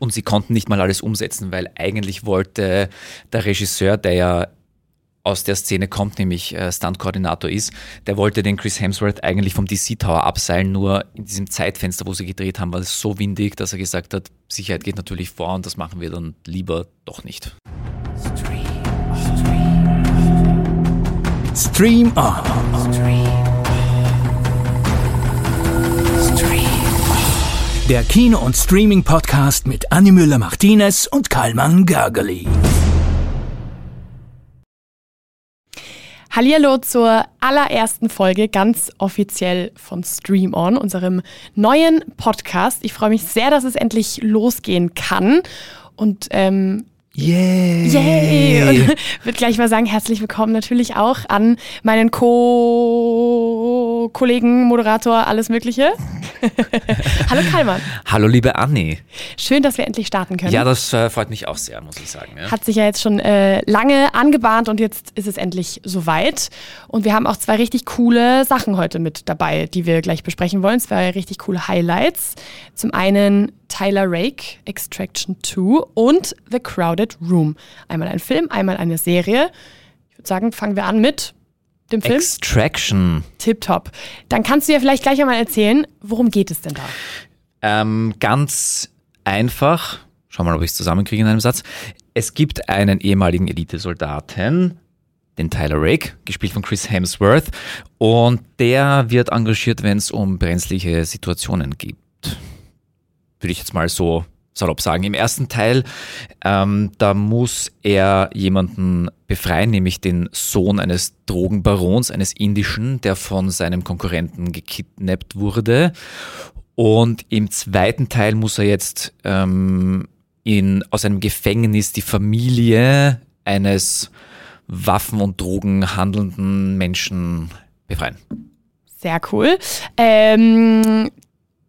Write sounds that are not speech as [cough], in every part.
Und sie konnten nicht mal alles umsetzen, weil eigentlich wollte der Regisseur, der ja aus der Szene kommt, nämlich äh, Stunt-Koordinator ist, der wollte den Chris Hemsworth eigentlich vom DC Tower abseilen, nur in diesem Zeitfenster, wo sie gedreht haben, war es so windig, dass er gesagt hat, Sicherheit geht natürlich vor und das machen wir dann lieber doch nicht. Stream, stream. Stream on. Stream. Der Kino- und Streaming-Podcast mit Annie Müller-Martinez und Karlmann Gergely. Hallihallo zur allerersten Folge, ganz offiziell von Stream On, unserem neuen Podcast. Ich freue mich sehr, dass es endlich losgehen kann. Und ähm, Yay! Yay! [laughs] Und würde gleich mal sagen, herzlich willkommen natürlich auch an meinen Co-Kollegen, Moderator, alles Mögliche. [laughs] Hallo Kalman. Hallo liebe Anni. Schön, dass wir endlich starten können. Ja, das äh, freut mich auch sehr, muss ich sagen. Ja. Hat sich ja jetzt schon äh, lange angebahnt und jetzt ist es endlich soweit. Und wir haben auch zwei richtig coole Sachen heute mit dabei, die wir gleich besprechen wollen. Zwei richtig coole Highlights. Zum einen Tyler Rake, Extraction 2 und The Crowded Room. Einmal ein Film, einmal eine Serie. Ich würde sagen, fangen wir an mit dem Film. Extraction. Tipptopp. Dann kannst du ja vielleicht gleich einmal erzählen, worum geht es denn da? Ähm, ganz einfach. Schau mal, ob ich es zusammenkriege in einem Satz. Es gibt einen ehemaligen Elitesoldaten, den Tyler Rake, gespielt von Chris Hemsworth, und der wird engagiert, wenn es um brenzliche Situationen gibt würde ich jetzt mal so salopp sagen. Im ersten Teil, ähm, da muss er jemanden befreien, nämlich den Sohn eines Drogenbarons, eines indischen, der von seinem Konkurrenten gekidnappt wurde. Und im zweiten Teil muss er jetzt ähm, in, aus einem Gefängnis die Familie eines Waffen- und Drogen handelnden Menschen befreien. Sehr cool. Ähm,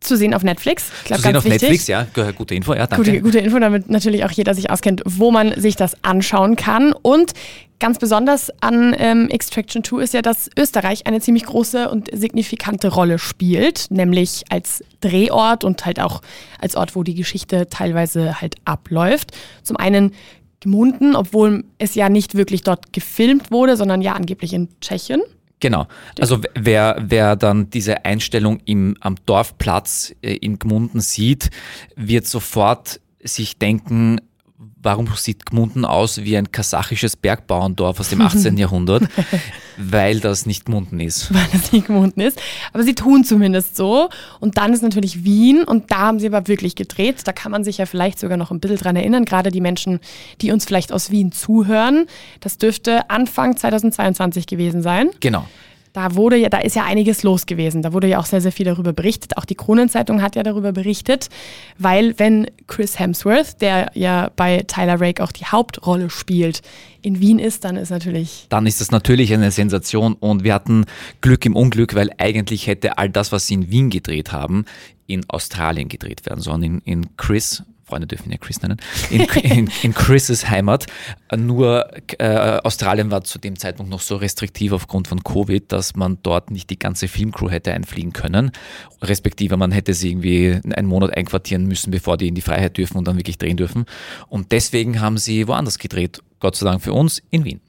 zu sehen auf Netflix. Glaub, zu sehen auf wichtig. Netflix, ja, gute Info, ja, danke. Gute, gute Info, damit natürlich auch jeder sich auskennt, wo man sich das anschauen kann. Und ganz besonders an ähm, Extraction 2 ist ja, dass Österreich eine ziemlich große und signifikante Rolle spielt, nämlich als Drehort und halt auch als Ort, wo die Geschichte teilweise halt abläuft. Zum einen Gmunden, obwohl es ja nicht wirklich dort gefilmt wurde, sondern ja angeblich in Tschechien. Genau. Also wer, wer dann diese Einstellung im, am Dorfplatz äh, in Gmunden sieht, wird sofort sich denken, warum sieht Gmunden aus wie ein kasachisches Bergbauerndorf aus dem [laughs] 18. Jahrhundert? Weil das nicht Gmunden ist. [laughs] Weil das nicht Gmunden ist. Aber sie tun zumindest so. Und dann ist natürlich Wien und da haben sie aber wirklich gedreht. Da kann man sich ja vielleicht sogar noch ein bisschen dran erinnern, gerade die Menschen, die uns vielleicht aus Wien zuhören. Das dürfte Anfang 2022 gewesen sein. Genau. Da wurde ja, da ist ja einiges los gewesen. Da wurde ja auch sehr, sehr viel darüber berichtet. Auch die Kronenzeitung hat ja darüber berichtet, weil wenn Chris Hemsworth, der ja bei Tyler Rake auch die Hauptrolle spielt, in Wien ist, dann ist natürlich. Dann ist das natürlich eine Sensation und wir hatten Glück im Unglück, weil eigentlich hätte all das, was sie in Wien gedreht haben, in Australien gedreht werden sollen. In, in Chris, Freunde dürfen ja Chris nennen, in, in, in Chris' Heimat. Nur äh, Australien war zu dem Zeitpunkt noch so restriktiv aufgrund von Covid, dass man dort nicht die ganze Filmcrew hätte einfliegen können. Respektive man hätte sie irgendwie einen Monat einquartieren müssen, bevor die in die Freiheit dürfen und dann wirklich drehen dürfen. Und deswegen haben sie woanders gedreht. Gott sei Dank für uns in Wien.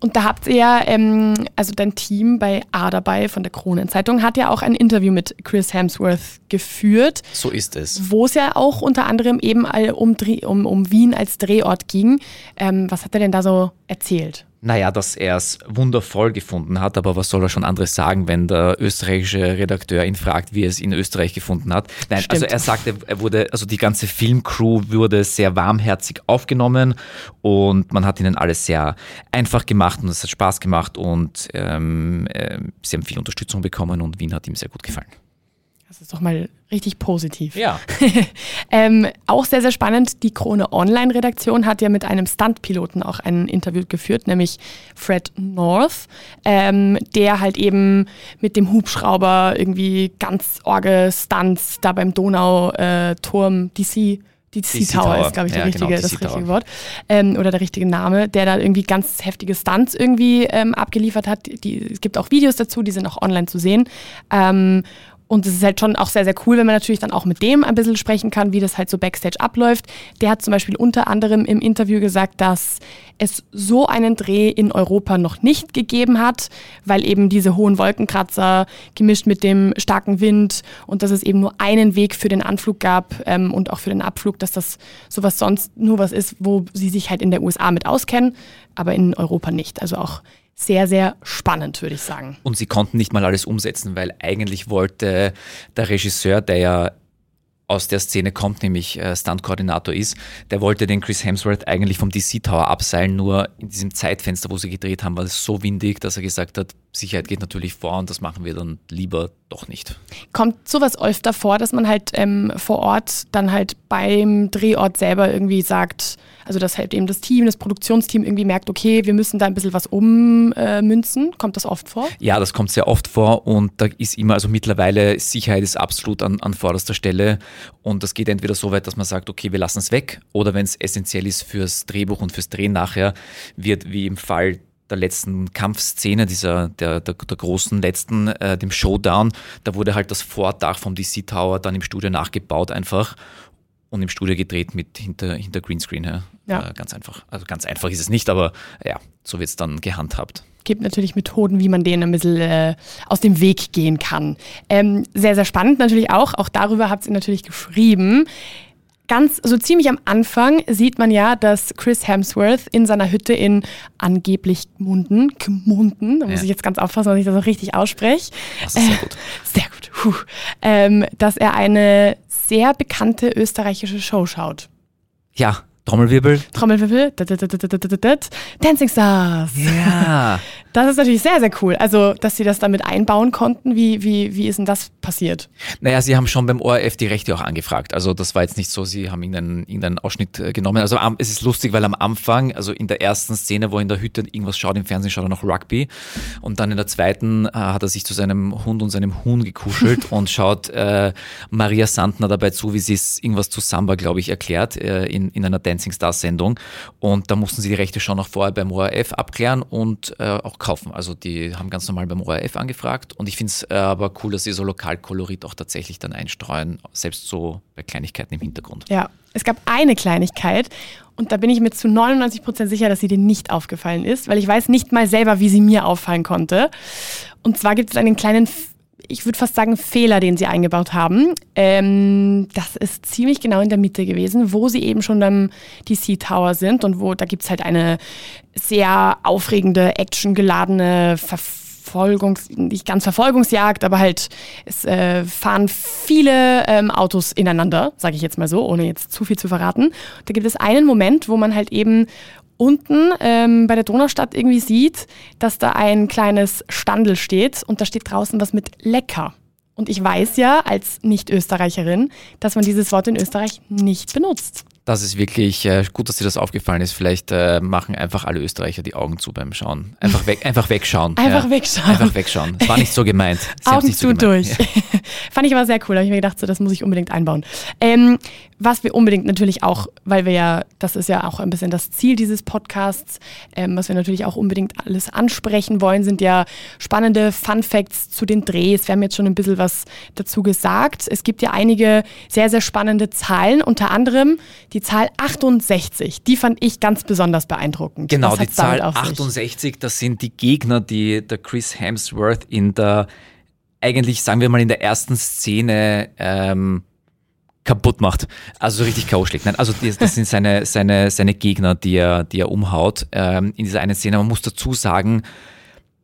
Und da habt ihr ja, ähm, also dein Team bei A dabei von der Kronenzeitung hat ja auch ein Interview mit Chris Hemsworth geführt. So ist es. Wo es ja auch unter anderem eben um, um, um Wien als Drehort ging. Ähm, was hat er denn da so erzählt? Naja, dass er es wundervoll gefunden hat, aber was soll er schon anderes sagen, wenn der österreichische Redakteur ihn fragt, wie er es in Österreich gefunden hat? Nein, Stimmt. also er sagte, er wurde, also die ganze Filmcrew wurde sehr warmherzig aufgenommen und man hat ihnen alles sehr einfach gemacht und es hat Spaß gemacht und ähm, äh, sie haben viel Unterstützung bekommen und Wien hat ihm sehr gut gefallen. Das ist doch mal richtig positiv. Ja. [laughs] ähm, auch sehr, sehr spannend. Die Krone Online-Redaktion hat ja mit einem Stunt-Piloten auch ein Interview geführt, nämlich Fred North, ähm, der halt eben mit dem Hubschrauber irgendwie ganz orge Stunts da beim Donauturm DC die C-Tower ist, glaube ich, ja, richtige, genau, das richtige Wort. Ähm, oder der richtige Name, der da irgendwie ganz heftige Stunts irgendwie ähm, abgeliefert hat. Die, es gibt auch Videos dazu, die sind auch online zu sehen. Ähm, Und es ist halt schon auch sehr, sehr cool, wenn man natürlich dann auch mit dem ein bisschen sprechen kann, wie das halt so backstage abläuft. Der hat zum Beispiel unter anderem im Interview gesagt, dass es so einen Dreh in Europa noch nicht gegeben hat, weil eben diese hohen Wolkenkratzer gemischt mit dem starken Wind und dass es eben nur einen Weg für den Anflug gab ähm, und auch für den Abflug, dass das sowas sonst nur was ist, wo sie sich halt in der USA mit auskennen, aber in Europa nicht. Also auch sehr, sehr spannend, würde ich sagen. Und sie konnten nicht mal alles umsetzen, weil eigentlich wollte der Regisseur, der ja aus der Szene kommt, nämlich äh, Stunt-Koordinator ist, der wollte den Chris Hemsworth eigentlich vom DC Tower abseilen, nur in diesem Zeitfenster, wo sie gedreht haben, war es so windig, dass er gesagt hat, Sicherheit geht natürlich vor und das machen wir dann lieber doch nicht. Kommt sowas öfter vor, dass man halt ähm, vor Ort dann halt beim Drehort selber irgendwie sagt, also dass halt eben das Team, das Produktionsteam irgendwie merkt, okay, wir müssen da ein bisschen was ummünzen. Äh, kommt das oft vor? Ja, das kommt sehr oft vor und da ist immer, also mittlerweile Sicherheit ist absolut an, an vorderster Stelle und das geht entweder so weit, dass man sagt, okay, wir lassen es weg oder wenn es essentiell ist fürs Drehbuch und fürs Drehen nachher, wird wie im Fall der letzten Kampfszene, dieser, der, der, der großen letzten, äh, dem Showdown, da wurde halt das Vordach vom DC Tower dann im Studio nachgebaut einfach und im Studio gedreht mit hinter, hinter Greenscreen. Ja. ja. Äh, ganz einfach. Also ganz einfach ist es nicht, aber ja, so wird es dann gehandhabt gibt natürlich Methoden, wie man denen ein bisschen äh, aus dem Weg gehen kann. Ähm, sehr, sehr spannend natürlich auch. Auch darüber habt ihr natürlich geschrieben ganz, so ziemlich am Anfang sieht man ja, dass Chris Hemsworth in seiner Hütte in angeblich Munden, Gmunden, da muss ja. ich jetzt ganz aufpassen, dass ich das auch richtig ausspreche. Das ist sehr gut. Äh, sehr gut. Puh. Ähm, dass er eine sehr bekannte österreichische Show schaut. Ja, Trommelwirbel. Trommelwirbel. Dancing Stars. Ja. [laughs] Das ist natürlich sehr, sehr cool. Also, dass sie das damit einbauen konnten, wie, wie, wie ist denn das passiert? Naja, sie haben schon beim ORF die Rechte auch angefragt. Also, das war jetzt nicht so, sie haben irgendeinen, irgendeinen Ausschnitt äh, genommen. Also, es ist lustig, weil am Anfang, also in der ersten Szene, wo er in der Hütte irgendwas schaut, im Fernsehen schaut er noch Rugby. Und dann in der zweiten äh, hat er sich zu seinem Hund und seinem Huhn gekuschelt [laughs] und schaut äh, Maria Sandner dabei zu, wie sie es irgendwas zu Samba, glaube ich, erklärt äh, in, in einer Dancing Stars Sendung. Und da mussten sie die Rechte schon noch vorher beim ORF abklären und äh, auch kaufen. Also die haben ganz normal beim ORF angefragt und ich finde es äh, aber cool, dass sie so Lokalkolorit auch tatsächlich dann einstreuen, selbst so bei Kleinigkeiten im Hintergrund. Ja, es gab eine Kleinigkeit und da bin ich mir zu 99 Prozent sicher, dass sie dir nicht aufgefallen ist, weil ich weiß nicht mal selber, wie sie mir auffallen konnte. Und zwar gibt es einen kleinen ich würde fast sagen, Fehler, den sie eingebaut haben. Ähm, das ist ziemlich genau in der Mitte gewesen, wo sie eben schon am DC Tower sind und wo da gibt es halt eine sehr aufregende, actiongeladene Verfolgungs-, nicht ganz Verfolgungsjagd, aber halt es äh, fahren viele ähm, Autos ineinander, sage ich jetzt mal so, ohne jetzt zu viel zu verraten. Da gibt es einen Moment, wo man halt eben unten ähm, bei der Donaustadt irgendwie sieht, dass da ein kleines Standel steht und da steht draußen was mit lecker. Und ich weiß ja als Nicht-Österreicherin, dass man dieses Wort in Österreich nicht benutzt. Das ist wirklich äh, gut, dass dir das aufgefallen ist. Vielleicht äh, machen einfach alle Österreicher die Augen zu beim Schauen. Einfach, weg, [laughs] einfach wegschauen. einfach ja. wegschauen. Einfach wegschauen. Es war nicht so gemeint. Sie Augen zu so durch. Ja. [laughs] Fand ich aber sehr cool. Da habe ich mir gedacht, so, das muss ich unbedingt einbauen. Ähm, was wir unbedingt natürlich auch, weil wir ja, das ist ja auch ein bisschen das Ziel dieses Podcasts, ähm, was wir natürlich auch unbedingt alles ansprechen wollen, sind ja spannende Fun Facts zu den Drehs. Wir haben jetzt schon ein bisschen was dazu gesagt. Es gibt ja einige sehr, sehr spannende Zahlen, unter anderem die Zahl 68, die fand ich ganz besonders beeindruckend. Genau, die Zahl 68, das sind die Gegner, die der Chris Hemsworth in der, eigentlich sagen wir mal in der ersten Szene ähm, kaputt macht. Also so richtig K.O. schlägt. Nein, also das, das sind seine, seine, seine Gegner, die er, die er umhaut ähm, in dieser einen Szene. Man muss dazu sagen,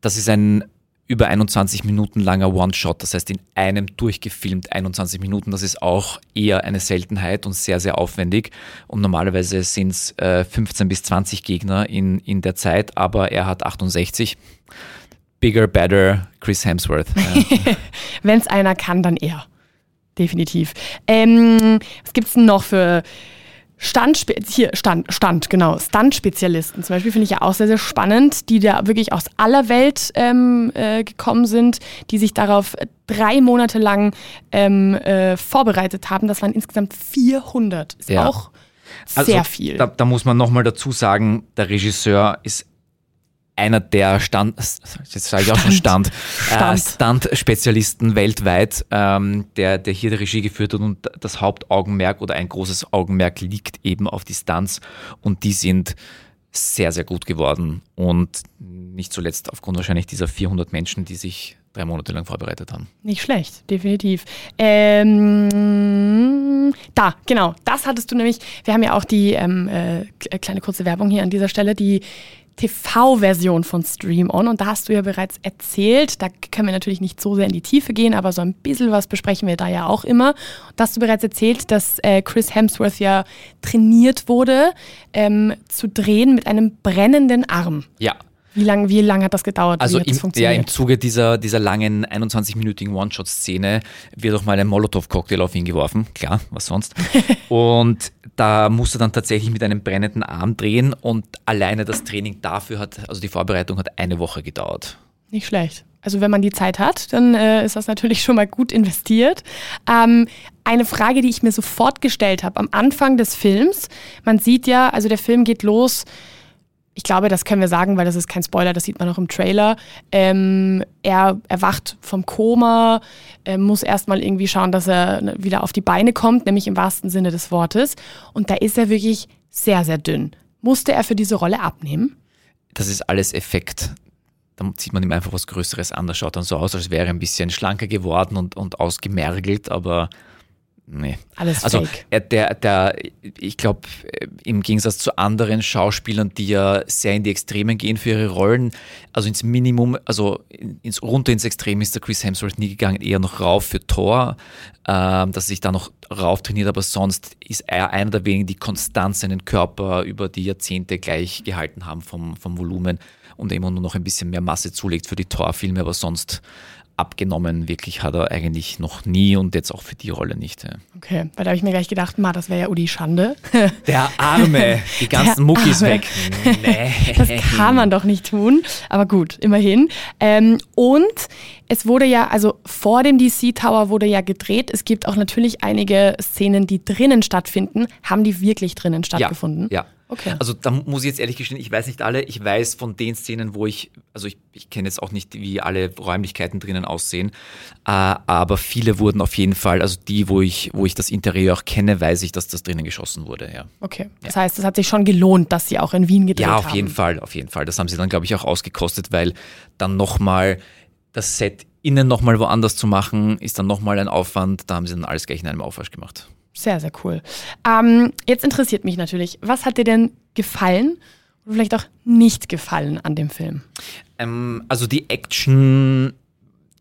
das ist ein über 21 Minuten langer One-Shot, das heißt in einem durchgefilmt 21 Minuten. Das ist auch eher eine Seltenheit und sehr, sehr aufwendig. Und normalerweise sind es äh, 15 bis 20 Gegner in, in der Zeit, aber er hat 68. Bigger, better, Chris Hemsworth. [laughs] Wenn es einer kann, dann er. Definitiv. Ähm, was gibt es denn noch für Stand, hier, Stand, Stand, genau, Stunt-Spezialisten zum Beispiel finde ich ja auch sehr, sehr spannend, die da wirklich aus aller Welt ähm, äh, gekommen sind, die sich darauf drei Monate lang ähm, äh, vorbereitet haben. Das waren insgesamt 400. Ist ja. auch also sehr also, viel. Da, da muss man nochmal dazu sagen, der Regisseur ist einer der Stand, jetzt sage ich auch schon Stand, Stand. Äh, weltweit, ähm, der, der hier die Regie geführt hat und das Hauptaugenmerk oder ein großes Augenmerk liegt eben auf die Stunts und die sind sehr, sehr gut geworden und nicht zuletzt aufgrund wahrscheinlich dieser 400 Menschen, die sich drei Monate lang vorbereitet haben. Nicht schlecht, definitiv. Ähm, da, genau, das hattest du nämlich. Wir haben ja auch die ähm, äh, kleine kurze Werbung hier an dieser Stelle, die TV-Version von Stream On. Und da hast du ja bereits erzählt, da können wir natürlich nicht so sehr in die Tiefe gehen, aber so ein bisschen was besprechen wir da ja auch immer. Da hast du bereits erzählt, dass äh, Chris Hemsworth ja trainiert wurde, ähm, zu drehen mit einem brennenden Arm. Ja. Wie lange wie lang hat das gedauert? Also im, ja, im Zuge dieser, dieser langen 21-minütigen One-Shot-Szene wird auch mal ein Molotow-Cocktail auf ihn geworfen. Klar, was sonst. [laughs] und da musste dann tatsächlich mit einem brennenden Arm drehen und alleine das Training dafür hat, also die Vorbereitung hat eine Woche gedauert. Nicht schlecht. Also wenn man die Zeit hat, dann äh, ist das natürlich schon mal gut investiert. Ähm, eine Frage, die ich mir sofort gestellt habe am Anfang des Films. Man sieht ja, also der Film geht los. Ich glaube, das können wir sagen, weil das ist kein Spoiler, das sieht man auch im Trailer. Ähm, er erwacht vom Koma, äh, muss erstmal irgendwie schauen, dass er ne, wieder auf die Beine kommt, nämlich im wahrsten Sinne des Wortes. Und da ist er wirklich sehr, sehr dünn. Musste er für diese Rolle abnehmen? Das ist alles Effekt. Da zieht man ihm einfach was Größeres an. Das schaut dann so aus, als wäre er ein bisschen schlanker geworden und, und ausgemergelt, aber nee. Alles Also fake. er, der, der, ich glaube, im Gegensatz zu anderen Schauspielern, die ja sehr in die Extremen gehen für ihre Rollen, also ins Minimum, also ins, runter ins Extrem ist der Chris Hemsworth nie gegangen, eher noch rauf für Thor, ähm, dass er sich da noch rauf trainiert, aber sonst ist er einer der wenigen, die konstant seinen Körper über die Jahrzehnte gleich gehalten haben vom, vom Volumen und immer nur noch ein bisschen mehr Masse zulegt für die Thor-Filme, aber sonst abgenommen wirklich hat er eigentlich noch nie und jetzt auch für die Rolle nicht. Ja. Okay, weil da habe ich mir gleich gedacht, ma, das wäre ja Udi Schande. [laughs] Der Arme, die ganzen Der Muckis Arme. weg. Nee. Das kann man doch nicht tun. Aber gut, immerhin. Ähm, und es wurde ja, also vor dem DC Tower wurde ja gedreht. Es gibt auch natürlich einige Szenen, die drinnen stattfinden. Haben die wirklich drinnen stattgefunden? Ja, ja. Okay. Also da muss ich jetzt ehrlich gestehen, ich weiß nicht alle. Ich weiß von den Szenen, wo ich, also ich, ich kenne jetzt auch nicht, wie alle Räumlichkeiten drinnen aussehen, äh, aber viele wurden auf jeden Fall, also die, wo ich, wo ich das Interieur auch kenne, weiß ich, dass das drinnen geschossen wurde, ja. Okay. Das heißt, es hat sich schon gelohnt, dass sie auch in Wien gedreht Ja, haben. auf jeden Fall, auf jeden Fall. Das haben sie dann, glaube ich, auch ausgekostet, weil dann nochmal das Set innen nochmal woanders zu machen, ist dann nochmal ein Aufwand. Da haben sie dann alles gleich in einem Aufwasch gemacht. Sehr, sehr cool. Ähm, jetzt interessiert mich natürlich, was hat dir denn gefallen oder vielleicht auch nicht gefallen an dem Film? Ähm, also die Action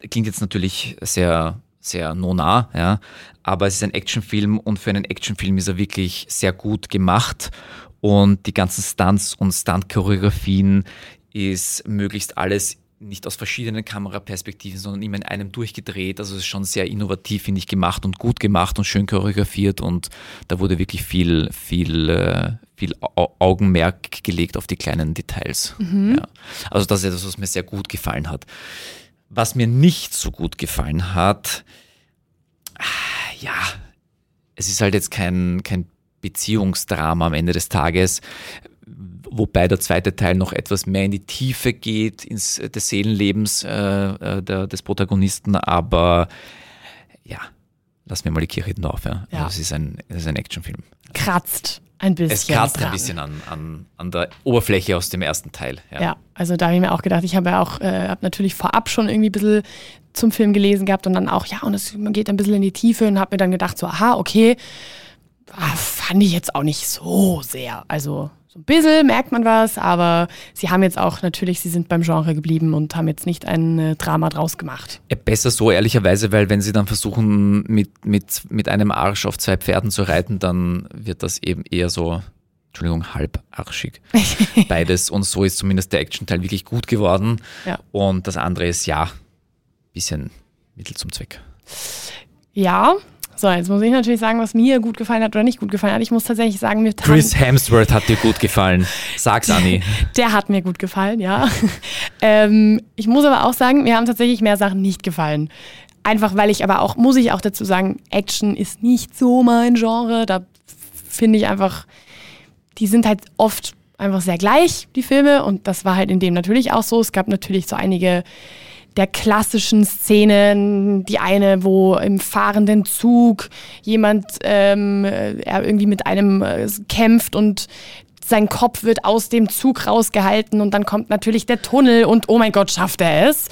klingt jetzt natürlich sehr, sehr nona, ja, aber es ist ein Actionfilm und für einen Actionfilm ist er wirklich sehr gut gemacht und die ganzen Stunts und Stunt-Choreografien ist möglichst alles nicht aus verschiedenen Kameraperspektiven, sondern immer in einem durchgedreht. Also es ist schon sehr innovativ, finde ich, gemacht und gut gemacht und schön choreografiert und da wurde wirklich viel, viel, äh, viel Au- Augenmerk gelegt auf die kleinen Details. Ja. Also das ist etwas, was mir sehr gut gefallen hat. Was mir nicht so gut gefallen hat, ja, es ist halt jetzt kein, kein Beziehungsdrama am Ende des Tages, wobei der zweite Teil noch etwas mehr in die Tiefe geht, ins des Seelenlebens äh, äh, der, des Protagonisten, aber ja, lassen wir mal die Kirche hinten auf. Ja. Ja. Also es ist ein, es ist ein Actionfilm. Kratzt ein bisschen. Es kratzt dran. ein bisschen an, an, an der Oberfläche aus dem ersten Teil. Ja. Ja, also da habe ich mir auch gedacht, ich habe ja auch, äh, habe natürlich vorab schon irgendwie ein bisschen zum Film gelesen gehabt und dann auch, ja, und es man geht ein bisschen in die Tiefe und habe mir dann gedacht, so, aha, okay, ah, fand ich jetzt auch nicht so sehr. Also so ein bisschen merkt man was, aber sie haben jetzt auch natürlich, sie sind beim Genre geblieben und haben jetzt nicht ein äh, Drama draus gemacht. Ja, besser so, ehrlicherweise, weil wenn sie dann versuchen, mit, mit, mit einem Arsch auf zwei Pferden zu reiten, dann wird das eben eher so, Entschuldigung, halbarschig. [laughs] Beides. Und so ist zumindest der Action-Teil wirklich gut geworden. Ja. Und das andere ist ja, bisschen Mittel zum Zweck. Ja, so, jetzt muss ich natürlich sagen, was mir gut gefallen hat oder nicht gut gefallen hat. Ich muss tatsächlich sagen, mir Chris Hemsworth hat dir gut gefallen. Sag's, Anni. Der hat mir gut gefallen, ja. [laughs] ähm, ich muss aber auch sagen, mir haben tatsächlich mehr Sachen nicht gefallen. Einfach weil ich aber auch, muss ich auch dazu sagen, Action ist nicht so mein Genre. Da finde ich einfach, die sind halt oft einfach sehr gleich, die Filme. Und das war halt in dem natürlich auch so. Es gab natürlich so einige der klassischen Szenen, die eine, wo im fahrenden Zug jemand ähm, er irgendwie mit einem äh, kämpft und sein Kopf wird aus dem Zug rausgehalten und dann kommt natürlich der Tunnel und oh mein Gott, schafft er es.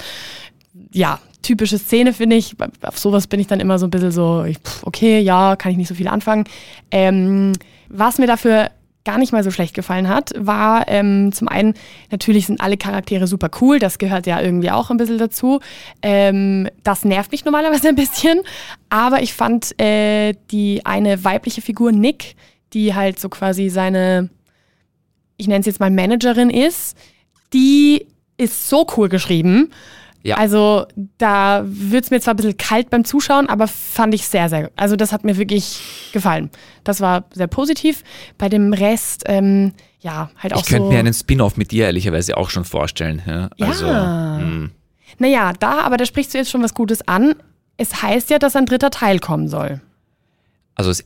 Ja, typische Szene finde ich. Auf sowas bin ich dann immer so ein bisschen so, okay, ja, kann ich nicht so viel anfangen. Ähm, was mir dafür gar nicht mal so schlecht gefallen hat, war ähm, zum einen, natürlich sind alle Charaktere super cool, das gehört ja irgendwie auch ein bisschen dazu. Ähm, das nervt mich normalerweise ein bisschen, aber ich fand äh, die eine weibliche Figur, Nick, die halt so quasi seine, ich nenne es jetzt mal Managerin ist, die ist so cool geschrieben. Ja. Also da wird es mir zwar ein bisschen kalt beim Zuschauen, aber fand ich sehr, sehr, also das hat mir wirklich gefallen. Das war sehr positiv. Bei dem Rest, ähm, ja, halt auch ich so. Ich könnte mir einen Spin-off mit dir ehrlicherweise auch schon vorstellen. Ja. Also, ja. Hm. Naja, da, aber da sprichst du jetzt schon was Gutes an. Es heißt ja, dass ein dritter Teil kommen soll. Also es,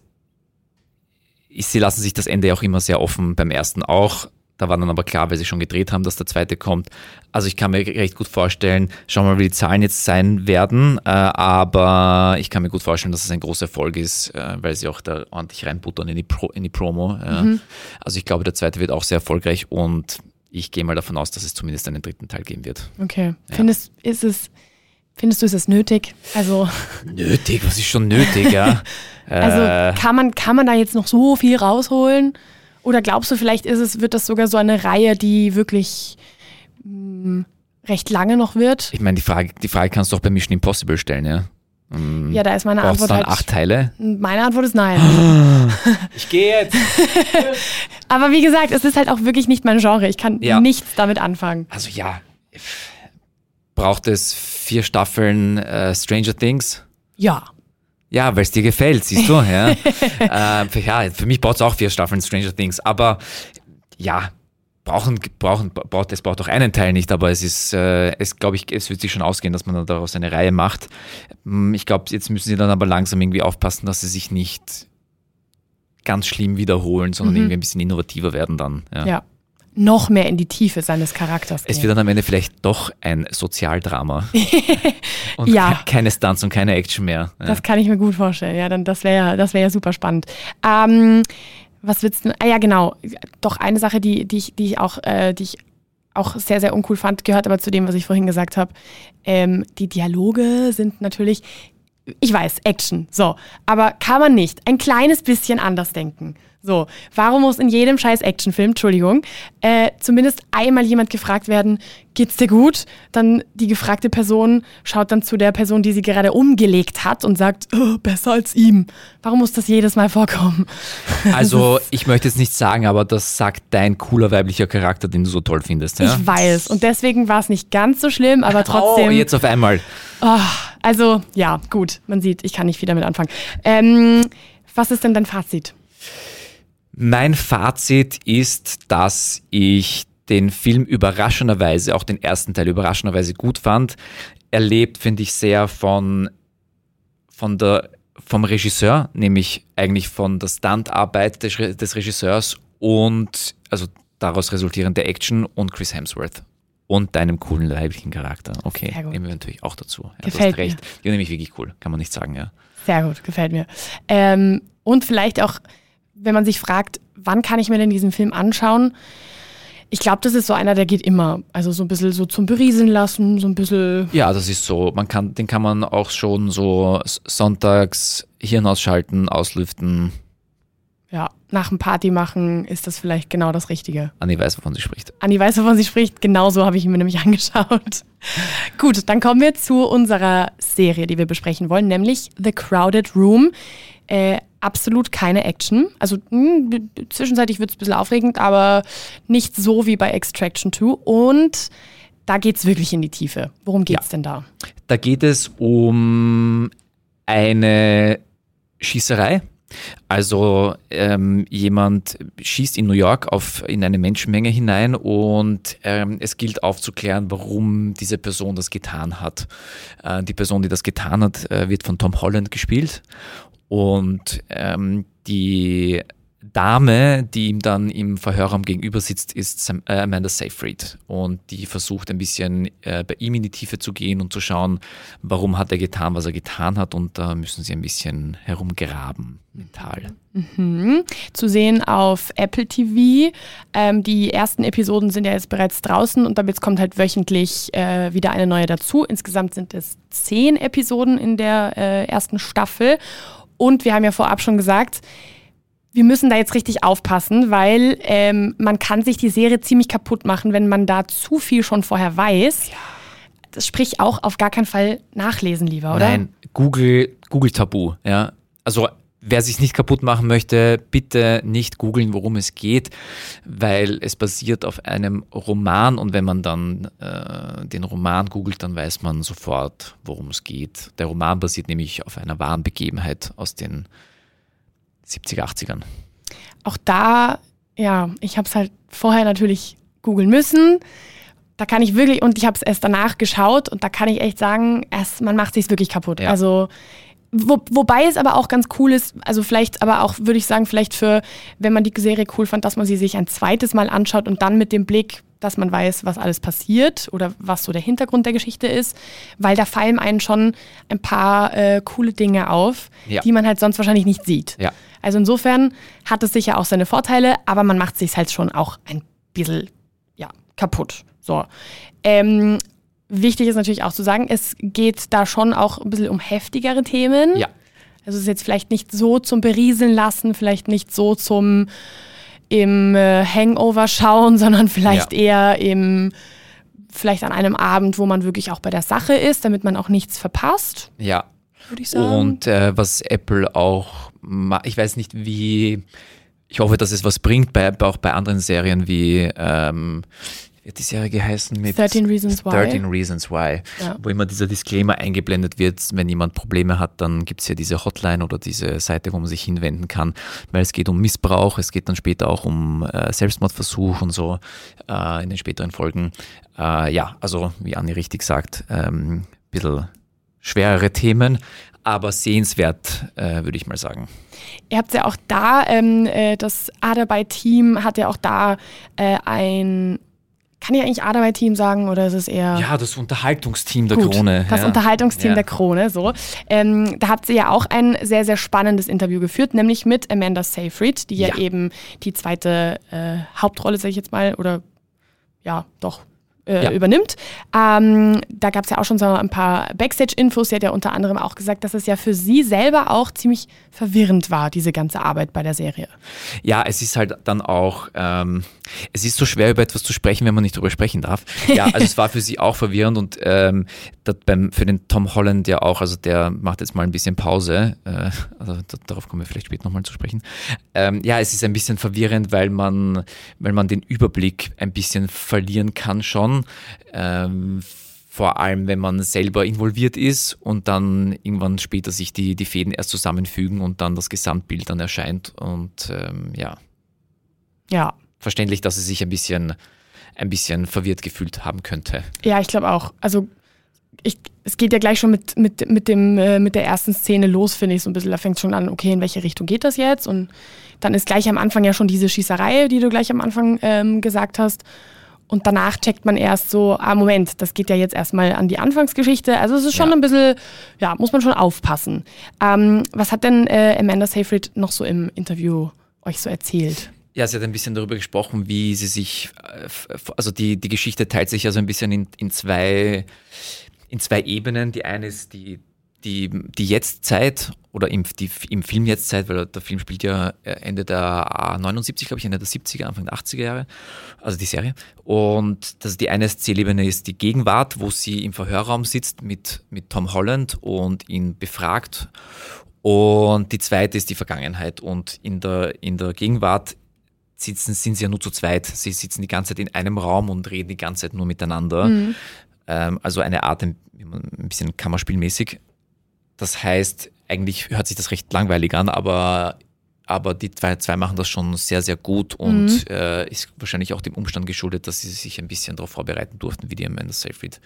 sie lassen sich das Ende auch immer sehr offen, beim ersten auch. Da war dann aber klar, weil sie schon gedreht haben, dass der zweite kommt. Also ich kann mir recht gut vorstellen, schauen wir mal, wie die Zahlen jetzt sein werden. Äh, aber ich kann mir gut vorstellen, dass es ein großer Erfolg ist, äh, weil sie auch da ordentlich reinbuttern in die, Pro, in die Promo. Mhm. Also ich glaube, der zweite wird auch sehr erfolgreich und ich gehe mal davon aus, dass es zumindest einen dritten Teil geben wird. Okay. Ja. Findest, ist es, findest du, ist es nötig? Also [laughs] nötig? Was ist schon nötig, ja? [laughs] also äh. kann, man, kann man da jetzt noch so viel rausholen? Oder glaubst du, vielleicht ist es, wird das sogar so eine Reihe, die wirklich mh, mm, recht lange noch wird? Ich meine, die Frage, die Frage kannst du auch bei Mission Impossible stellen, ja? Ja, da ist meine Antwort dann halt. acht Teile? Meine Antwort ist nein. [gasps] Ich gehe jetzt. [laughs] Aber wie gesagt, es ist halt auch wirklich nicht mein Genre. Ich kann ja. nichts damit anfangen. Also ja, braucht es vier Staffeln äh, Stranger Things? Ja. Ja, weil es dir gefällt, siehst du. Ja, [laughs] äh, für, ja für mich braucht es auch vier Staffeln Stranger Things, aber ja, brauchen, brauchen, braucht, es braucht auch einen Teil nicht, aber es ist, äh, es glaube ich, es wird sich schon ausgehen, dass man dann daraus eine Reihe macht. Hm, ich glaube, jetzt müssen sie dann aber langsam irgendwie aufpassen, dass sie sich nicht ganz schlimm wiederholen, sondern mhm. irgendwie ein bisschen innovativer werden dann. Ja. ja noch mehr in die Tiefe seines Charakters gehen. Es wird dann am Ende vielleicht doch ein Sozialdrama. [laughs] und ja. keine Stunts und keine Action mehr. Ja. Das kann ich mir gut vorstellen. Ja, dann das wäre ja, das wäre ja super spannend. Ähm, was willst du? Ah ja, genau. Doch eine Sache, die, die, ich, die ich auch, äh, die ich auch sehr, sehr uncool fand, gehört aber zu dem, was ich vorhin gesagt habe. Ähm, die Dialoge sind natürlich, ich weiß, Action, so, aber kann man nicht ein kleines bisschen anders denken? So, warum muss in jedem scheiß Actionfilm, Entschuldigung, äh, zumindest einmal jemand gefragt werden, geht's dir gut? Dann die gefragte Person schaut dann zu der Person, die sie gerade umgelegt hat und sagt, oh, besser als ihm. Warum muss das jedes Mal vorkommen? [laughs] Also, ich möchte jetzt nicht sagen, aber das sagt dein cooler weiblicher Charakter, den du so toll findest. Ja? Ich weiß. Und deswegen war es nicht ganz so schlimm, aber [laughs] trotzdem. Oh, jetzt auf einmal. Oh, also, ja, gut. Man sieht, ich kann nicht viel damit anfangen. Ähm, was ist denn dein Fazit? Mein Fazit ist, dass ich den Film überraschenderweise, auch den ersten Teil überraschenderweise gut fand. Er lebt, finde ich, sehr von, von der, vom Regisseur, nämlich eigentlich von der Standarbeit des, des Regisseurs und also daraus resultierende Action und Chris Hemsworth und deinem coolen leiblichen Charakter. Okay, nehmen wir natürlich auch dazu. Ja, gefällt recht. Mir. Die nämlich wirklich cool, kann man nicht sagen, ja. Sehr gut, gefällt mir. Ähm, und vielleicht auch wenn man sich fragt, wann kann ich mir denn diesen Film anschauen? Ich glaube, das ist so einer, der geht immer. Also so ein bisschen so zum Berieseln lassen, so ein bisschen. Ja, das ist so. Man kann, den kann man auch schon so sonntags Hirn ausschalten, auslüften. Ja, nach dem Party machen ist das vielleicht genau das Richtige. Anni weiß, wovon sie spricht. Anni weiß, wovon sie spricht. Genau so habe ich ihn mir nämlich [laughs] angeschaut. Gut, dann kommen wir zu unserer Serie, die wir besprechen wollen, nämlich The Crowded Room. Äh, absolut keine Action. Also mh, hm, zwischenzeitlich wird es ein bisschen aufregend, aber nicht so wie bei Extraction 2. Und da geht es wirklich in die Tiefe. Worum geht es ja. denn da? Da geht es um eine Schießerei. Also ähm, jemand schießt in New York auf, in eine Menschenmenge hinein und ähm, es gilt aufzuklären, warum diese Person das getan hat. Äh, die Person, die das getan hat, äh, wird von Tom Holland gespielt und ähm, die Dame, die ihm dann im Verhörraum gegenüber sitzt, ist Sam, äh, Amanda Seyfried. Und die versucht ein bisschen äh, bei ihm in die Tiefe zu gehen und zu schauen, warum hat er getan, was er getan hat. Und da müssen sie ein bisschen herumgraben mental. Mhm. Zu sehen auf Apple TV. Ähm, die ersten Episoden sind ja jetzt bereits draußen und damit kommt halt wöchentlich äh, wieder eine neue dazu. Insgesamt sind es zehn Episoden in der äh, ersten Staffel. Und wir haben ja vorab schon gesagt, wir müssen da jetzt richtig aufpassen, weil ähm, man kann sich die Serie ziemlich kaputt machen, wenn man da zu viel schon vorher weiß. Ja. Das sprich auch auf gar keinen Fall nachlesen lieber, oder? Nein, Google, Google Tabu, ja. Also wer sich nicht kaputt machen möchte, bitte nicht googeln, worum es geht, weil es basiert auf einem Roman und wenn man dann äh, den Roman googelt, dann weiß man sofort, worum es geht. Der Roman basiert nämlich auf einer wahren Begebenheit aus den 70er, 80ern. Auch da, ja, ich habe es halt vorher natürlich googeln müssen. Da kann ich wirklich, und ich habe es erst danach geschaut und da kann ich echt sagen, es, man macht sich wirklich kaputt. Ja. Also wo, wobei es aber auch ganz cool ist, also vielleicht, aber auch würde ich sagen, vielleicht für, wenn man die Serie cool fand, dass man sie sich ein zweites Mal anschaut und dann mit dem Blick, dass man weiß, was alles passiert oder was so der Hintergrund der Geschichte ist, weil da fallen einen schon ein paar äh, coole Dinge auf, ja. die man halt sonst wahrscheinlich nicht sieht. Ja. Also insofern hat es sicher auch seine Vorteile, aber man macht sich halt schon auch ein bisschen ja, kaputt. So. Ähm, wichtig ist natürlich auch zu sagen, es geht da schon auch ein bisschen um heftigere Themen. Ja. Also es ist jetzt vielleicht nicht so zum Berieseln lassen, vielleicht nicht so zum im äh, Hangover schauen, [laughs] sondern vielleicht ja. eher im vielleicht an einem Abend, wo man wirklich auch bei der Sache ist, damit man auch nichts verpasst. Ja. Würde ich sagen. Und äh, was Apple auch ich weiß nicht, wie, ich hoffe, dass es was bringt, bei, auch bei anderen Serien wie, ähm, hat die Serie geheißen mit 13 Reasons Why. 13 Reasons Why, ja. wo immer dieser Disclaimer eingeblendet wird, wenn jemand Probleme hat, dann gibt es ja diese Hotline oder diese Seite, wo man sich hinwenden kann, weil es geht um Missbrauch, es geht dann später auch um äh, Selbstmordversuch und so äh, in den späteren Folgen. Äh, ja, also wie Anni richtig sagt, ein ähm, bisschen schwerere Themen, aber sehenswert, äh, würde ich mal sagen. Ihr habt ja auch da, ähm, äh, das Aderbei-Team hat ja auch da äh, ein kann ich eigentlich Aderbei-Team sagen oder ist es eher. Ja, das Unterhaltungsteam der Gut, Krone. Das ja. Unterhaltungsteam ja. der Krone, so. Ähm, da habt ihr ja auch ein sehr, sehr spannendes Interview geführt, nämlich mit Amanda Seyfried, die ja, ja eben die zweite äh, Hauptrolle, sage ich jetzt mal, oder ja, doch, äh, ja. übernimmt. Ähm, da gab es ja auch schon so ein paar Backstage-Infos. Sie hat ja unter anderem auch gesagt, dass es ja für sie selber auch ziemlich verwirrend war, diese ganze Arbeit bei der Serie. Ja, es ist halt dann auch, ähm, es ist so schwer über etwas zu sprechen, wenn man nicht darüber sprechen darf. Ja, also es war für sie auch verwirrend und ähm, beim, für den Tom Holland ja auch, also der macht jetzt mal ein bisschen Pause, äh, also darauf kommen wir vielleicht später nochmal zu sprechen. Ähm, ja, es ist ein bisschen verwirrend, weil man, weil man den Überblick ein bisschen verlieren kann schon. Ähm, vor allem, wenn man selber involviert ist und dann irgendwann später sich die, die Fäden erst zusammenfügen und dann das Gesamtbild dann erscheint. Und ähm, ja. Ja. Verständlich, dass sie sich ein bisschen, ein bisschen verwirrt gefühlt haben könnte. Ja, ich glaube auch. Also ich, es geht ja gleich schon mit, mit, mit, dem, äh, mit der ersten Szene los, finde ich so ein bisschen. Da fängt es schon an, okay, in welche Richtung geht das jetzt? Und dann ist gleich am Anfang ja schon diese Schießerei, die du gleich am Anfang ähm, gesagt hast. Und danach checkt man erst so, ah, Moment, das geht ja jetzt erstmal an die Anfangsgeschichte. Also es ist schon ja. ein bisschen, ja, muss man schon aufpassen. Ähm, was hat denn äh, Amanda Seyfried noch so im Interview euch so erzählt? Ja, sie hat ein bisschen darüber gesprochen, wie sie sich, äh, also die, die Geschichte teilt sich ja so ein bisschen in, in zwei in zwei Ebenen. Die eine ist die, die, die Jetztzeit oder im, die, im Film Jetztzeit, weil der Film spielt ja äh, Ende der 79, glaube ich, Ende der 70er, Anfang der 80er Jahre, also die Serie. Und das die eine Szeneebene ist die Gegenwart, wo sie im Verhörraum sitzt mit, mit Tom Holland und ihn befragt. Und die zweite ist die Vergangenheit. Und in der, in der Gegenwart sitzen, sind sie ja nur zu zweit. Sie sitzen die ganze Zeit in einem Raum und reden die ganze Zeit nur miteinander. Mhm. Ähm, also eine Art, ein bisschen kammerspielmäßig. Das heißt, eigentlich hört sich das recht langweilig an, aber, aber die zwei, zwei machen das schon sehr, sehr gut und mhm. äh, ist wahrscheinlich auch dem Umstand geschuldet, dass sie sich ein bisschen darauf vorbereiten durften, wie die Amanda Seyfried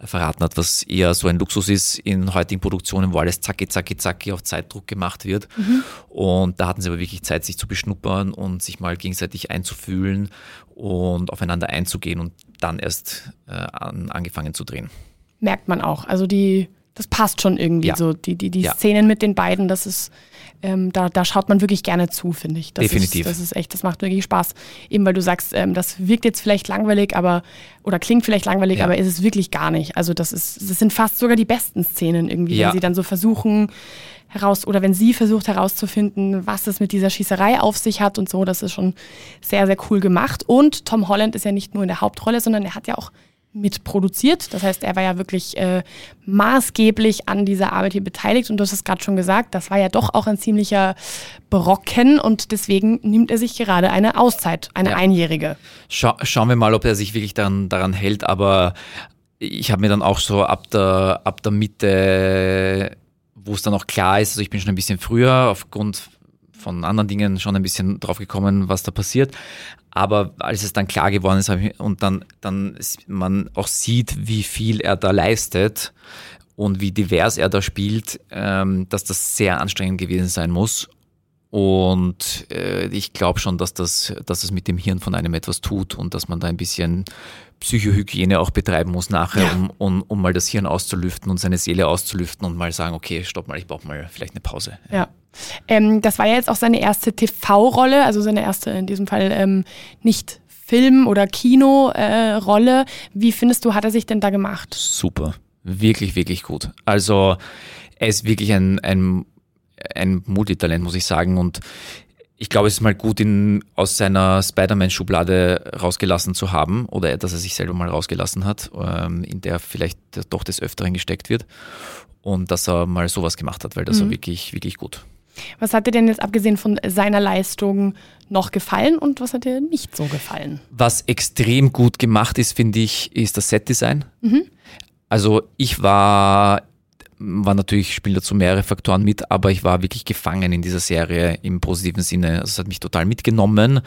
verraten hat, was eher so ein Luxus ist in heutigen Produktionen, wo alles zacki, zacki, zacki auf Zeitdruck gemacht wird. Mhm. Und da hatten sie aber wirklich Zeit, sich zu beschnuppern und sich mal gegenseitig einzufühlen und aufeinander einzugehen und dann erst äh, an, angefangen zu drehen. Merkt man auch. Also die, das passt schon irgendwie ja. so. Die, die, die ja. Szenen mit den beiden, das ist, ähm, da, da schaut man wirklich gerne zu, finde ich. Das Definitiv. Ist, das ist echt, das macht wirklich Spaß. Eben weil du sagst, ähm, das wirkt jetzt vielleicht langweilig, aber oder klingt vielleicht langweilig, ja. aber ist es wirklich gar nicht. Also das ist, das sind fast sogar die besten Szenen irgendwie, wenn sie dann so versuchen, heraus oder wenn sie versucht herauszufinden, was es mit dieser Schießerei auf sich hat und so, das ist schon sehr, sehr cool gemacht. Und Tom Holland ist ja nicht nur in der Hauptrolle, sondern er hat ja auch mitproduziert. Das heißt, er war ja wirklich äh, maßgeblich an dieser Arbeit hier beteiligt. Und du hast es gerade schon gesagt, das war ja doch auch ein ziemlicher Brocken und deswegen nimmt er sich gerade eine Auszeit, eine ja. einjährige. Scha schauen wir mal, ob er sich wirklich dann daran hält. Aber ich habe mir dann auch so ab der, ab der Mitte wo es dann auch klar ist, also ich bin schon ein bisschen früher aufgrund von anderen Dingen schon ein bisschen drauf gekommen, was da passiert. Aber als es dann klar geworden ist und dann, dann man auch sieht, wie viel er da leistet und wie divers er da spielt, ähm, dass das sehr anstrengend gewesen sein muss. Und äh, ich glaube schon, dass das, dass das mit dem Hirn von einem etwas tut und dass man da ein bisschen Psychohygiene auch betreiben muss nachher, ja. um, um, um mal das Hirn auszulüften und seine Seele auszulüften und mal sagen, okay, stopp mal, ich brauche mal vielleicht eine Pause. Ja. Ähm, das war ja jetzt auch seine erste TV-Rolle, also seine erste in diesem Fall ähm, nicht Film- oder Kino-Rolle. Äh, Wie findest du, hat er sich denn da gemacht? Super, wirklich, wirklich gut. Also er ist wirklich ein, ein ein Multitalent, muss ich sagen. Und ich glaube, es ist mal gut, ihn aus seiner Spider-Man-Schublade rausgelassen zu haben oder dass er sich selber mal rausgelassen hat, ähm, in der vielleicht doch des Öfteren gesteckt wird und dass er mal sowas gemacht hat, weil das mhm. war wirklich, wirklich gut. Was hat dir denn jetzt abgesehen von seiner Leistung noch gefallen und was hat dir nicht so gefallen? Was extrem gut gemacht ist, finde ich, ist das Setdesign. Mhm. Also ich war war natürlich, spielen dazu mehrere Faktoren mit, aber ich war wirklich gefangen in dieser Serie im positiven Sinne. Also es hat mich total mitgenommen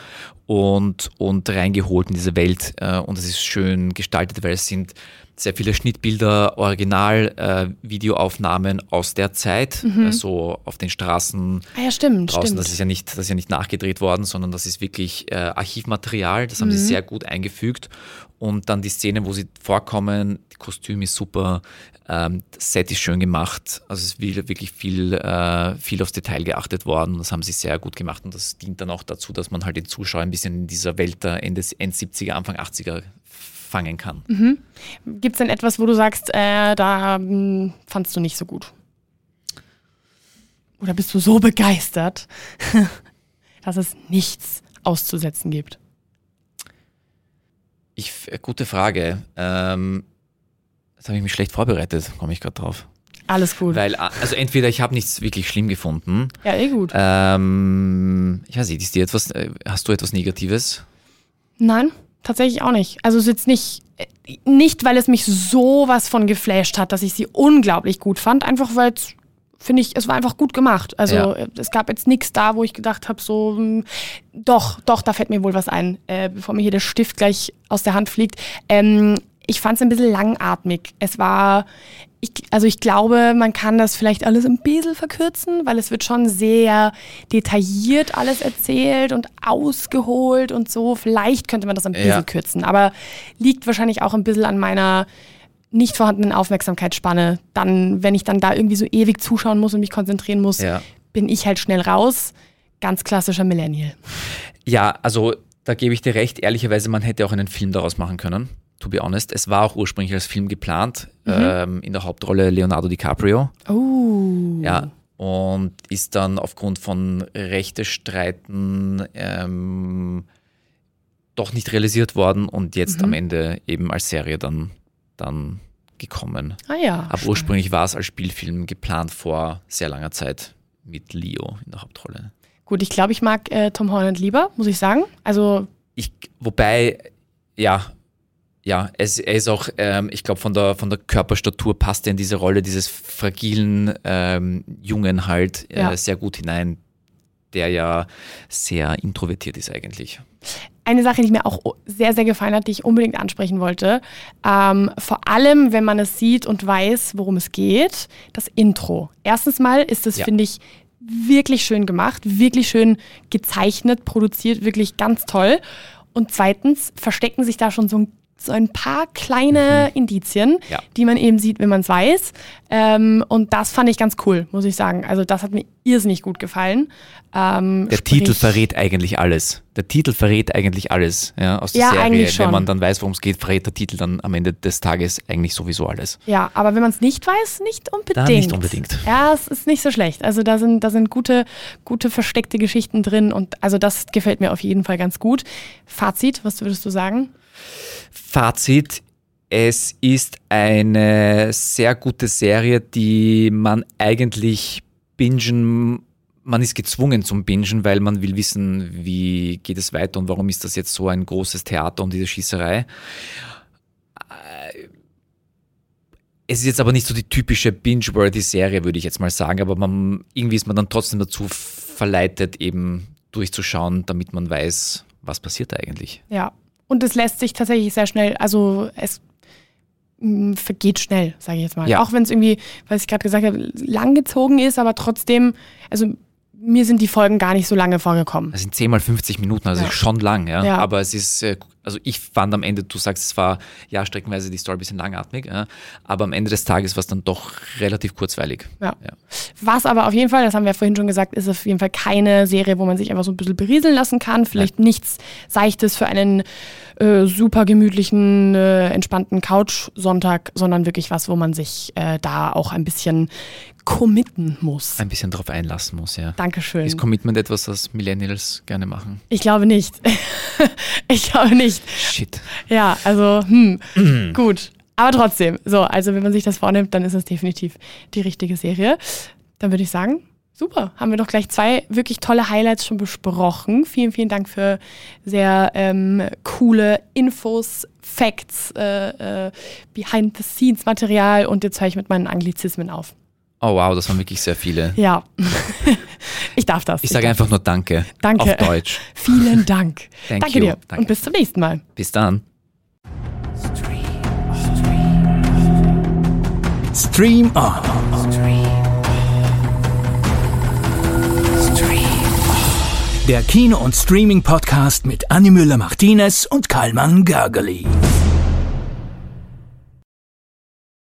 und, und reingeholt in diese Welt äh, und es ist schön gestaltet, weil es sind sehr viele Schnittbilder, Original-Videoaufnahmen äh, aus der Zeit, mhm. äh, so auf den Straßen ah, ja, stimmt, draußen. Stimmt. Das ist ja nicht, das ist ja nicht nachgedreht worden, sondern das ist wirklich äh, Archivmaterial. Das haben mhm. sie sehr gut eingefügt. Und dann die Szene, wo sie vorkommen, die Kostüm ist super, ähm, das Set ist schön gemacht. Also es ist wirklich viel, äh, viel aufs Detail geachtet worden. Das haben sie sehr gut gemacht und das dient dann auch dazu, dass man halt den Zuschauer ein bisschen in dieser Welt der Ende, End 70er, Anfang 80er fangen kann. Mhm. Gibt es denn etwas, wo du sagst, äh, da hm, fandst du nicht so gut? Oder bist du so begeistert, [laughs] dass es nichts auszusetzen gibt? Ich, äh, gute Frage. Ähm, jetzt habe ich mich schlecht vorbereitet, komme ich gerade drauf. Alles gut. Weil, also entweder ich habe nichts wirklich schlimm gefunden. Ja, eh gut. Ähm, ich weiß nicht, ist dir etwas, äh, hast du etwas Negatives? Nein, tatsächlich auch nicht. Also es ist jetzt nicht, nicht, weil es mich sowas von geflasht hat, dass ich sie unglaublich gut fand, einfach weil es finde ich, es war einfach gut gemacht. Also ja. es gab jetzt nichts da, wo ich gedacht habe, so, hm, doch, doch, da fällt mir wohl was ein, äh, bevor mir hier der Stift gleich aus der Hand fliegt. Ähm, ich fand es ein bisschen langatmig. Es war, ich, also ich glaube, man kann das vielleicht alles ein bisschen verkürzen, weil es wird schon sehr detailliert alles erzählt und ausgeholt und so. Vielleicht könnte man das ein bisschen ja. kürzen, aber liegt wahrscheinlich auch ein bisschen an meiner nicht vorhandenen Aufmerksamkeitsspanne. Dann, wenn ich dann da irgendwie so ewig zuschauen muss und mich konzentrieren muss, ja. bin ich halt schnell raus. Ganz klassischer Millennial. Ja, also da gebe ich dir recht. Ehrlicherweise, man hätte auch einen Film daraus machen können to be honest. Es war auch ursprünglich als Film geplant, mhm. ähm, in der Hauptrolle Leonardo DiCaprio. Oh. Ja, und ist dann aufgrund von Rechtestreiten ähm, doch nicht realisiert worden und jetzt mhm. am Ende eben als Serie dann, dann gekommen. Ah ja. Aber ursprünglich war es als Spielfilm geplant vor sehr langer Zeit mit Leo in der Hauptrolle. Gut, ich glaube, ich mag äh, Tom Holland lieber, muss ich sagen. Also ich, wobei, ja, ja, es, er ist auch, ähm, ich glaube, von der, von der Körperstatur passt er in diese Rolle dieses fragilen ähm, Jungen halt äh, ja. sehr gut hinein, der ja sehr introvertiert ist eigentlich. eine Sache, die mir auch sehr, sehr gefallen hat, die ich unbedingt ansprechen wollte. Ähm, vor allem, wenn man es sieht und weiß, worum es geht, das Intro. Erstens mal ist es, Ja. finde ich, wirklich schön gemacht, wirklich schön gezeichnet, produziert, wirklich ganz toll. Und zweitens verstecken sich da schon so ein, so ein paar kleine Indizien, Mhm. Ja. die man eben sieht, wenn man es weiß. Ähm, und das fand ich ganz cool, muss ich sagen. Also das hat mir irrsinnig gut gefallen. Ähm, Der Titel verrät eigentlich alles. Der Titel verrät eigentlich alles ja, aus der Ja, Serie. Wenn man dann weiß, worum es geht, verrät der Titel dann am Ende des Tages eigentlich sowieso alles. Ja, aber wenn man es nicht weiß, nicht unbedingt. nicht unbedingt. Ja, es ist nicht so schlecht. Also da sind, da sind gute, gute versteckte Geschichten drin und also das gefällt mir auf jeden Fall ganz gut. Fazit, was würdest du sagen? Fazit. Es ist eine sehr gute Serie, die man eigentlich bingen, man ist gezwungen zum Bingen, weil man will wissen, wie geht es weiter und warum ist das jetzt so ein großes Theater und diese Schießerei. Äh, Es ist jetzt aber nicht so die typische binge-worthy Serie, würde ich jetzt mal sagen, aber man, irgendwie ist man dann trotzdem dazu verleitet, eben durchzuschauen, damit man weiß, was passiert eigentlich. Ja. Und es lässt sich tatsächlich sehr schnell, also es mh, vergeht schnell, sage ich jetzt mal. Ja. Auch wenn es irgendwie, was ich gerade gesagt habe, langgezogen ist, aber trotzdem, also mir sind die Folgen gar nicht so lange vorgekommen. Das sind 10 mal 50 Minuten, also Ja. schon lang, ja. Ja. Aber es ist, äh, also ich fand am Ende, du sagst, es war ja streckenweise die Story ein bisschen langatmig, ja, aber am Ende des Tages war es dann doch relativ kurzweilig. Ja. Ja. Was aber auf jeden Fall, das haben wir ja vorhin schon gesagt, ist auf jeden Fall keine Serie, wo man sich einfach so ein bisschen berieseln lassen kann. Vielleicht nichts Seichtes für einen äh, super gemütlichen, äh, entspannten Couch-Sonntag, sondern wirklich was, wo man sich äh, da auch ein bisschen committen muss. Ein bisschen drauf einlassen muss, ja. Dankeschön. Ist Commitment etwas, das Millennials gerne machen? Ich glaube nicht. [laughs] ich glaube nicht. Shit. Ja, also, hm, [clears throat] gut. Aber trotzdem, so, also wenn man sich das vornimmt, dann ist es definitiv die richtige Serie. Dann würde ich sagen, super, haben wir doch gleich zwei wirklich tolle Highlights schon besprochen. Vielen, vielen Dank für sehr ähm, coole Infos, Facts, äh, äh, Behind-the-Scenes-Material und jetzt höre ich mit meinen Anglizismen auf. Oh wow, das waren wirklich sehr viele. Ja, [laughs] ich darf das. Ich sage einfach nur Danke. Danke. Auf Deutsch. [laughs] Vielen Dank. [laughs] Thank Danke you. dir Danke. und bis zum nächsten Mal. Bis dann. Stream On. Der Kino- und Streaming-Podcast mit Annie Müller-Martinez und Karlmann Gergely.